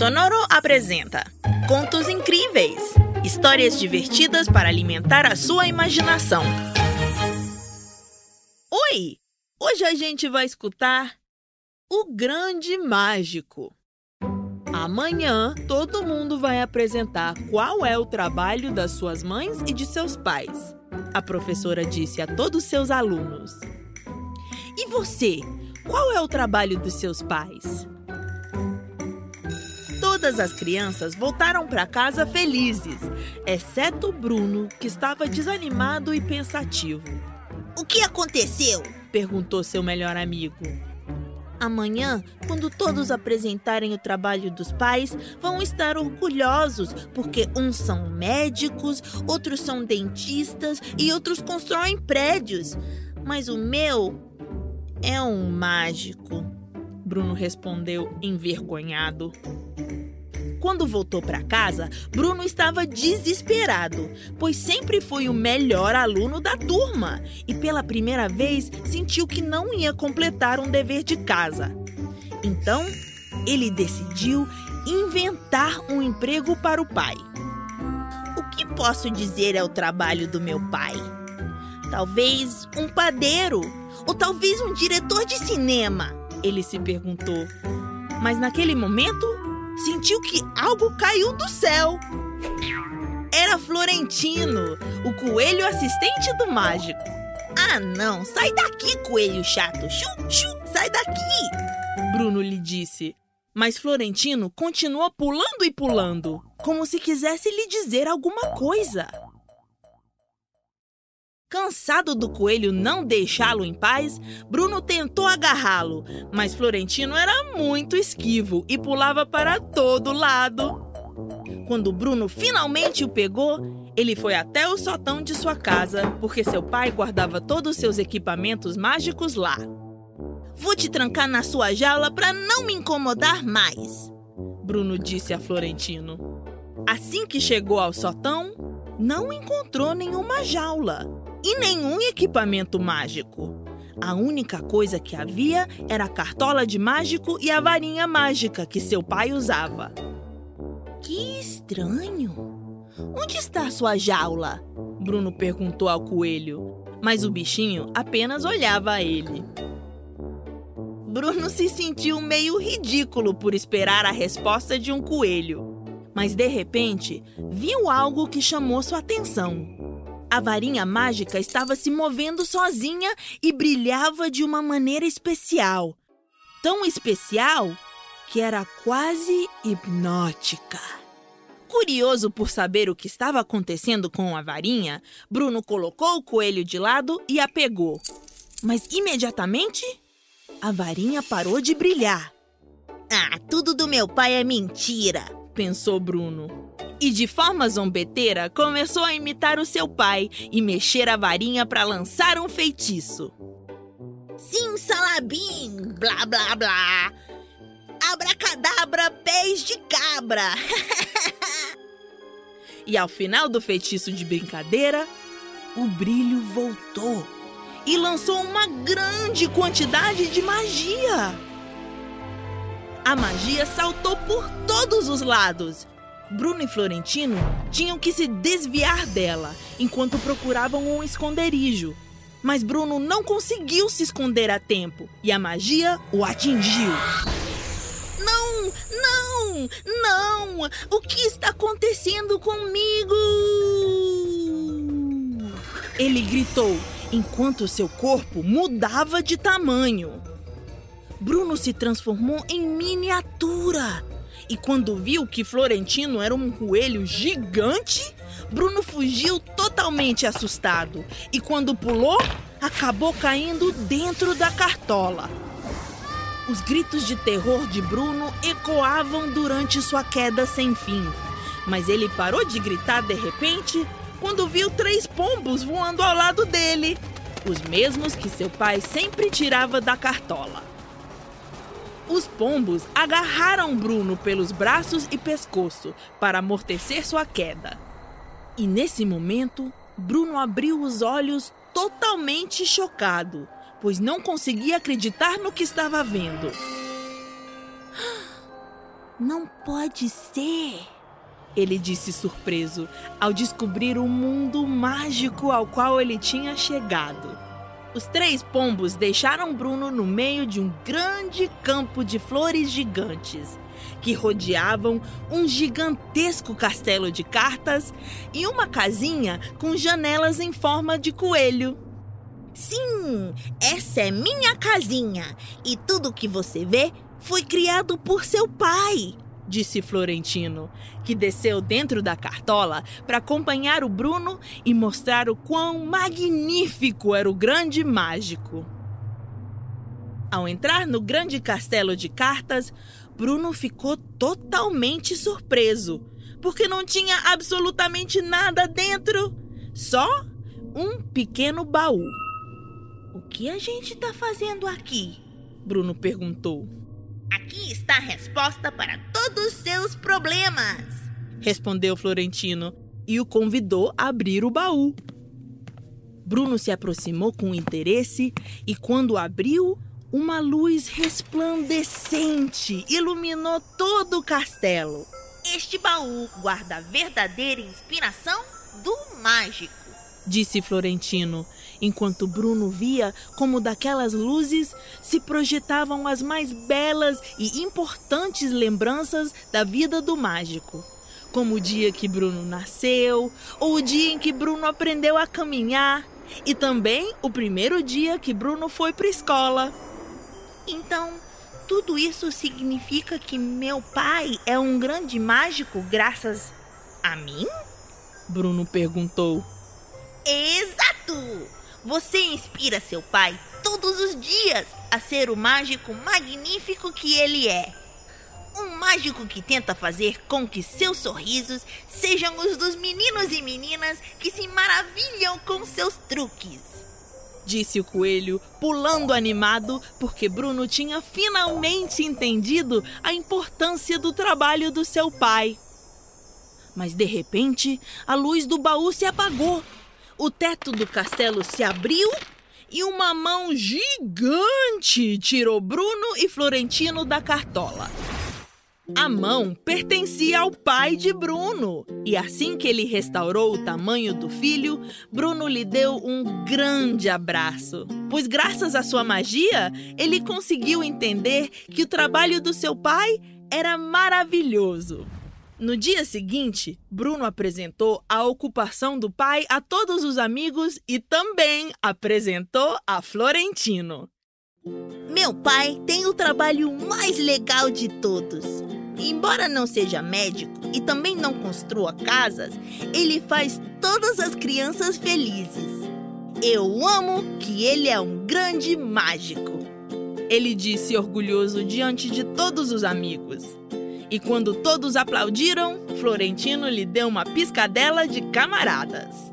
Sonoro apresenta Contos Incríveis histórias divertidas para alimentar a sua imaginação. Oi! Hoje a gente vai escutar O Grande Mágico. Amanhã todo mundo vai apresentar qual é o trabalho das suas mães e de seus pais. A professora disse a todos seus alunos. E você? Qual é o trabalho dos seus pais? Todas as crianças voltaram para casa felizes, exceto Bruno, que estava desanimado e pensativo. O que aconteceu? perguntou seu melhor amigo. Amanhã, quando todos apresentarem o trabalho dos pais, vão estar orgulhosos, porque uns são médicos, outros são dentistas e outros constroem prédios. Mas o meu é um mágico. Bruno respondeu envergonhado. Quando voltou para casa, Bruno estava desesperado, pois sempre foi o melhor aluno da turma e pela primeira vez sentiu que não ia completar um dever de casa. Então, ele decidiu inventar um emprego para o pai. O que posso dizer é o trabalho do meu pai? Talvez um padeiro ou talvez um diretor de cinema, ele se perguntou. Mas naquele momento, sentiu que algo caiu do céu. Era Florentino, o coelho assistente do mágico. Ah, não! Sai daqui, coelho chato! Chu, chu, sai daqui! Bruno lhe disse. Mas Florentino continuou pulando e pulando, como se quisesse lhe dizer alguma coisa. Cansado do coelho não deixá-lo em paz, Bruno tentou agarrá-lo, mas Florentino era muito esquivo e pulava para todo lado. Quando Bruno finalmente o pegou, ele foi até o sótão de sua casa, porque seu pai guardava todos os seus equipamentos mágicos lá. Vou te trancar na sua jaula para não me incomodar mais, Bruno disse a Florentino. Assim que chegou ao sótão, não encontrou nenhuma jaula e nenhum equipamento mágico. A única coisa que havia era a cartola de mágico e a varinha mágica que seu pai usava. Que estranho! Onde está sua jaula? Bruno perguntou ao coelho, mas o bichinho apenas olhava a ele. Bruno se sentiu meio ridículo por esperar a resposta de um coelho, mas de repente viu algo que chamou sua atenção. A varinha mágica estava se movendo sozinha e brilhava de uma maneira especial. Tão especial que era quase hipnótica. Curioso por saber o que estava acontecendo com a varinha, Bruno colocou o coelho de lado e a pegou. Mas imediatamente, a varinha parou de brilhar. Ah, tudo do meu pai é mentira, pensou Bruno e, de forma zombeteira, começou a imitar o seu pai e mexer a varinha para lançar um feitiço. Sim, salabim, blá blá blá. Abracadabra, pés de cabra. e ao final do feitiço de brincadeira, o brilho voltou e lançou uma grande quantidade de magia. A magia saltou por todos os lados Bruno e Florentino tinham que se desviar dela enquanto procuravam um esconderijo. Mas Bruno não conseguiu se esconder a tempo e a magia o atingiu. Não, não, não! O que está acontecendo comigo? Ele gritou enquanto seu corpo mudava de tamanho. Bruno se transformou em miniatura e quando viu que Florentino era um coelho gigante, Bruno fugiu totalmente assustado. E quando pulou, acabou caindo dentro da cartola. Os gritos de terror de Bruno ecoavam durante sua queda sem fim. Mas ele parou de gritar de repente quando viu três pombos voando ao lado dele, os mesmos que seu pai sempre tirava da cartola. Os pombos agarraram Bruno pelos braços e pescoço para amortecer sua queda. E nesse momento, Bruno abriu os olhos totalmente chocado pois não conseguia acreditar no que estava vendo. Não pode ser! Ele disse surpreso ao descobrir o mundo mágico ao qual ele tinha chegado. Os três pombos deixaram Bruno no meio de um grande campo de flores gigantes que rodeavam um gigantesco castelo de cartas e uma casinha com janelas em forma de coelho. Sim, essa é minha casinha e tudo que você vê foi criado por seu pai, disse Florentino, que desceu dentro da cartola para acompanhar o Bruno e mostrar o quão magnífico era o grande mágico. Ao entrar no grande castelo de cartas, Bruno ficou totalmente surpreso, porque não tinha absolutamente nada dentro, só um pequeno baú. O que a gente está fazendo aqui? Bruno perguntou. Aqui está a resposta para todos os seus problemas, respondeu Florentino e o convidou a abrir o baú. Bruno se aproximou com interesse e, quando abriu, uma luz resplandecente iluminou todo o castelo. Este baú guarda a verdadeira inspiração do mágico, disse Florentino, enquanto Bruno via como daquelas luzes se projetavam as mais belas e importantes lembranças da vida do mágico. Como o dia que Bruno nasceu, ou o dia em que Bruno aprendeu a caminhar, e também o primeiro dia que Bruno foi para a escola. Então, tudo isso significa que meu pai é um grande mágico graças a mim? Bruno perguntou. Exato! Você inspira seu pai todos os dias a ser o mágico magnífico que ele é. Um mágico que tenta fazer com que seus sorrisos sejam os dos meninos e meninas que se maravilham com seus truques. Disse o coelho, pulando animado, porque Bruno tinha finalmente entendido a importância do trabalho do seu pai. Mas de repente, a luz do baú se apagou o teto do castelo se abriu e uma mão gigante tirou Bruno e Florentino da cartola. A mão pertencia ao pai de Bruno, e assim que ele restaurou o tamanho do filho, Bruno lhe deu um grande abraço, pois, graças à sua magia, ele conseguiu entender que o trabalho do seu pai era maravilhoso. No dia seguinte, Bruno apresentou a ocupação do pai a todos os amigos e também apresentou a Florentino. Meu pai tem o trabalho mais legal de todos. Embora não seja médico e também não construa casas, ele faz todas as crianças felizes. Eu amo que ele é um grande mágico. Ele disse orgulhoso diante de todos os amigos. E quando todos aplaudiram, Florentino lhe deu uma piscadela de camaradas.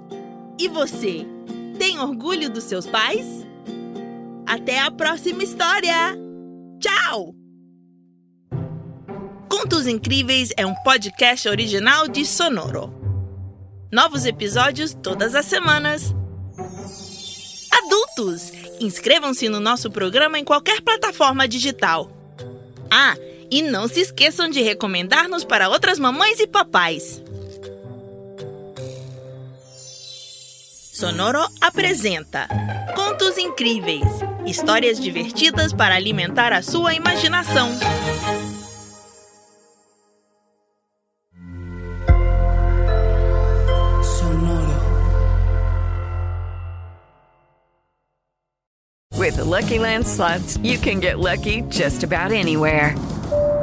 E você, tem orgulho dos seus pais? Até a próxima história! Tchau! Contos Incríveis é um podcast original de Sonoro. Novos episódios todas as semanas. Adultos, inscrevam-se no nosso programa em qualquer plataforma digital. Ah, e não se esqueçam de recomendar-nos para outras mamães e papais. Sonoro apresenta Contos Incríveis histórias divertidas para alimentar a sua imaginação. Sonoro. With the Lucky Land slots, you can get lucky just about anywhere.